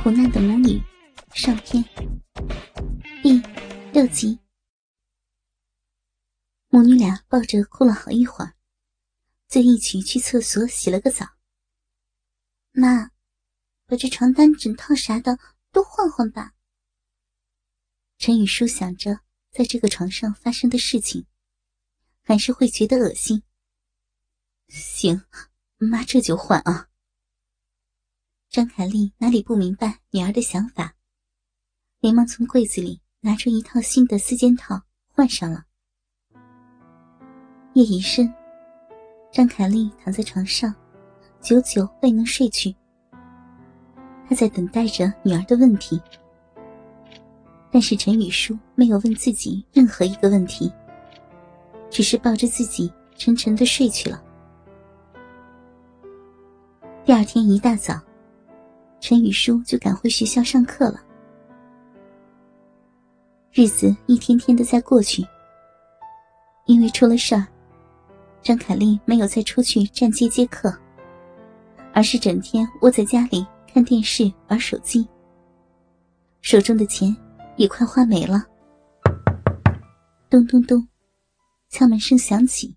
苦难的母女上篇第六集，母女俩抱着哭了好一会儿，就一起去厕所洗了个澡。妈，把这床单、枕套啥的都换换吧。陈雨舒想着，在这个床上发生的事情，还是会觉得恶心。行，妈这就换啊。张凯丽哪里不明白女儿的想法，连忙从柜子里拿出一套新的四件套换上了。夜已深，张凯丽躺在床上，久久未能睡去。她在等待着女儿的问题，但是陈雨舒没有问自己任何一个问题，只是抱着自己沉沉的睡去了。第二天一大早。陈雨舒就赶回学校上课了。日子一天天的在过去。因为出了事儿，张凯丽没有再出去站街接客，而是整天窝在家里看电视、玩手机。手中的钱也快花没了。咚咚咚，敲门声响起。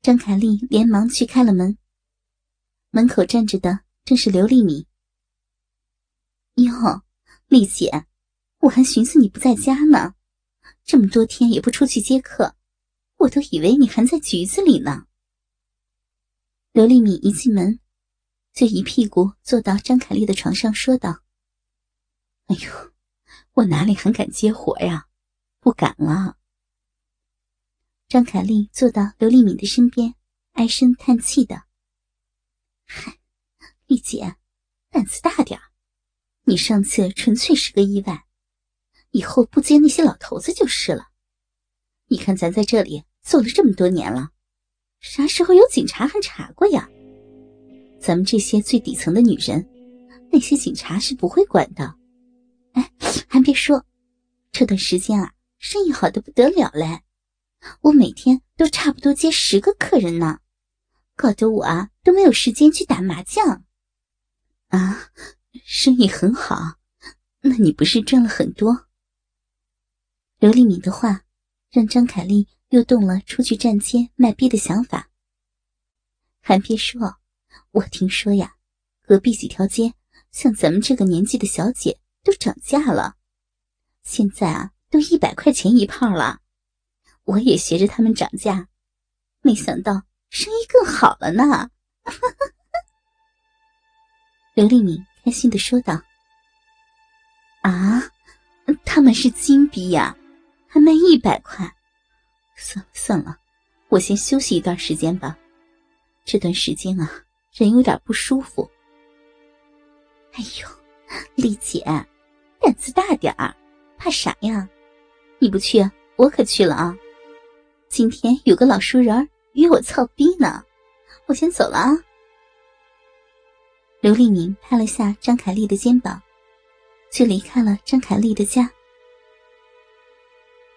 张凯丽连忙去开了门。门口站着的。正是刘丽敏。哟，丽姐，我还寻思你不在家呢，这么多天也不出去接客，我都以为你还在局子里呢。刘丽敏一进门，就一屁股坐到张凯丽的床上，说道：“哎呦，我哪里还敢接活呀？不敢了。”张凯丽坐到刘丽敏的身边，唉声叹气的：“嗨。”丽姐，胆子大点你上次纯粹是个意外，以后不接那些老头子就是了。你看咱在这里做了这么多年了，啥时候有警察还查过呀？咱们这些最底层的女人，那些警察是不会管的。哎，还别说，这段时间啊，生意好的不得了嘞，我每天都差不多接十个客人呢，搞得我啊都没有时间去打麻将。啊，生意很好，那你不是赚了很多？刘丽敏的话让张凯丽又动了出去站街卖逼的想法。还别说，我听说呀，隔壁几条街像咱们这个年纪的小姐都涨价了，现在啊都一百块钱一泡了。我也学着他们涨价，没想到生意更好了呢。刘丽敏开心的说道：“啊，他们是金币呀，还卖一百块。算了算了，我先休息一段时间吧。这段时间啊，人有点不舒服。哎呦，丽姐，胆子大点儿，怕啥呀？你不去，我可去了啊。今天有个老熟人约我操逼呢，我先走了啊。”刘丽敏拍了下张凯丽的肩膀，就离开了张凯丽的家。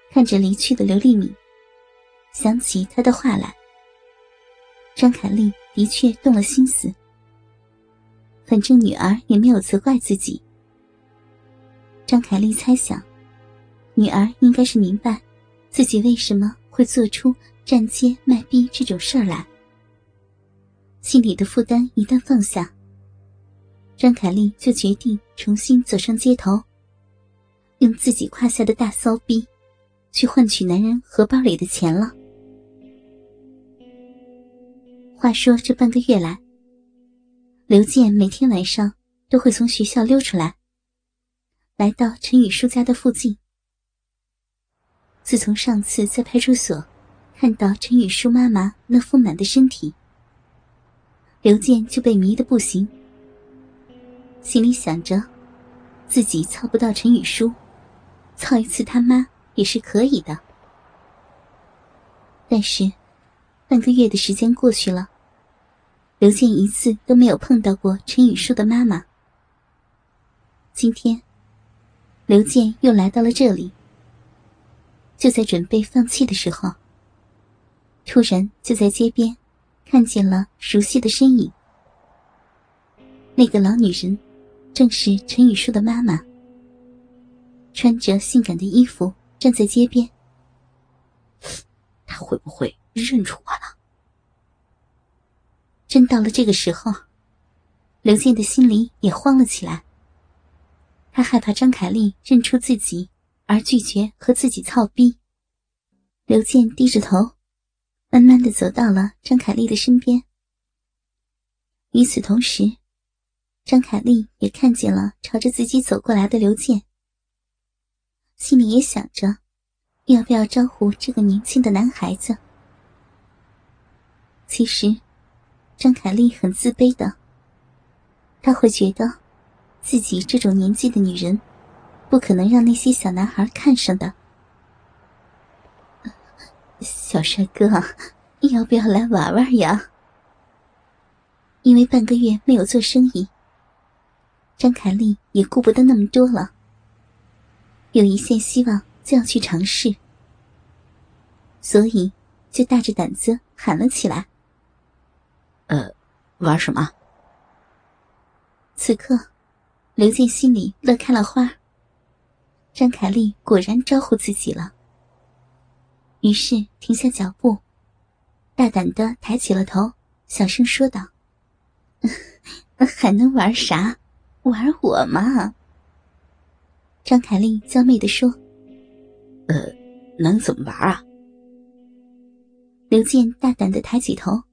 看着离去的刘丽敏，想起他的话来，张凯丽的确动了心思。反正女儿也没有责怪自己，张凯丽猜想，女儿应该是明白自己为什么会做出站街卖逼这种事儿来，心里的负担一旦放下。张凯丽就决定重新走上街头，用自己胯下的大骚逼，去换取男人荷包里的钱了。话说这半个月来，刘健每天晚上都会从学校溜出来，来到陈雨舒家的附近。自从上次在派出所看到陈雨舒妈妈那丰满的身体，刘健就被迷得不行。心里想着，自己操不到陈雨舒，操一次他妈也是可以的。但是，半个月的时间过去了，刘健一次都没有碰到过陈雨舒的妈妈。今天，刘健又来到了这里，就在准备放弃的时候，突然就在街边看见了熟悉的身影。那个老女人。正是陈雨舒的妈妈，穿着性感的衣服站在街边。他会不会认出我了？真到了这个时候，刘健的心里也慌了起来。他害怕张凯丽认出自己，而拒绝和自己操逼。刘健低着头，慢慢的走到了张凯丽的身边。与此同时，张凯丽也看见了朝着自己走过来的刘健，心里也想着，要不要招呼这个年轻的男孩子。其实，张凯丽很自卑的，他会觉得，自己这种年纪的女人，不可能让那些小男孩看上的。小帅哥，要不要来玩玩呀？因为半个月没有做生意，张凯丽也顾不得那么多了。有一线希望就要去尝试，所以就大着胆子喊了起来：“呃，玩什么？”此刻，刘健心里乐开了花。张凯丽果然招呼自己了。于是停下脚步，大胆的抬起了头，小声说道：“ 还能玩啥？玩我嘛！”张凯丽娇媚的说：“呃，能怎么玩啊？”刘健大胆的抬起头。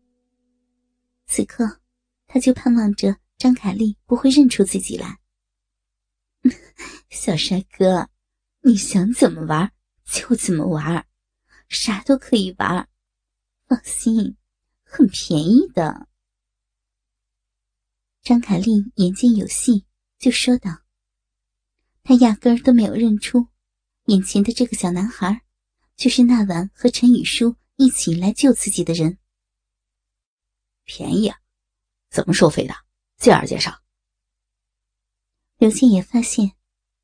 此刻，他就盼望着张凯丽不会认出自己来。小帅哥，你想怎么玩就怎么玩。啥都可以玩，放心，很便宜的。张凯丽眼见有戏，就说道：“她压根儿都没有认出，眼前的这个小男孩，就是那晚和陈雨舒一起来救自己的人。便宜啊？怎么收费的？介绍介绍。”刘健也发现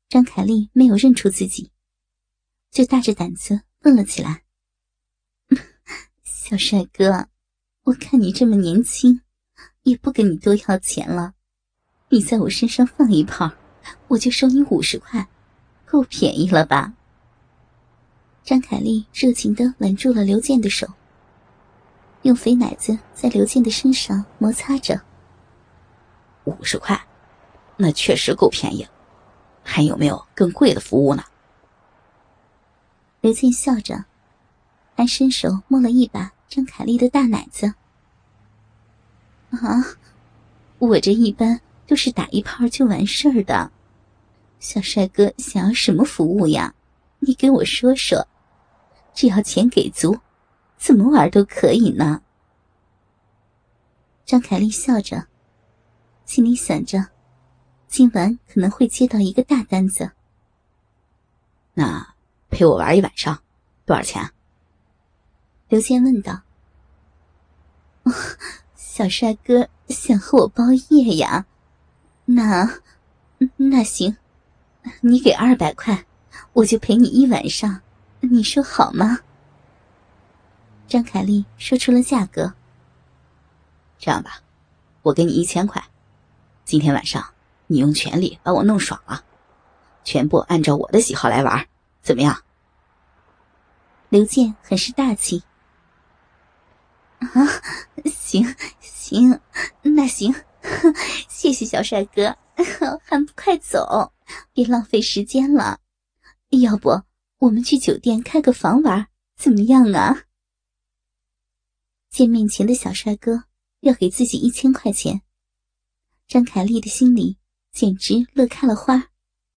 张凯丽没有认出自己，就大着胆子问了起来。小帅哥，我看你这么年轻，也不跟你多要钱了。你在我身上放一炮，我就收你五十块，够便宜了吧？张凯丽热情的挽住了刘健的手，用肥奶子在刘健的身上摩擦着。五十块，那确实够便宜。还有没有更贵的服务呢？刘健笑着，还伸手摸了一把。张凯丽的大奶子啊！我这一般都是打一炮就完事儿的。小帅哥想要什么服务呀？你给我说说，只要钱给足，怎么玩都可以呢。张凯丽笑着，心里想着，今晚可能会接到一个大单子。那陪我玩一晚上，多少钱？刘健问道：“小帅哥想和我包夜呀？那那行，你给二百块，我就陪你一晚上，你说好吗？”张凯丽说出了价格。这样吧，我给你一千块，今天晚上你用全力把我弄爽了，全部按照我的喜好来玩，怎么样？刘健很是大气。啊，行行，那行，谢谢小帅哥，还不快走，别浪费时间了。要不我们去酒店开个房玩，怎么样啊？见面前的小帅哥要给自己一千块钱，张凯丽的心里简直乐开了花。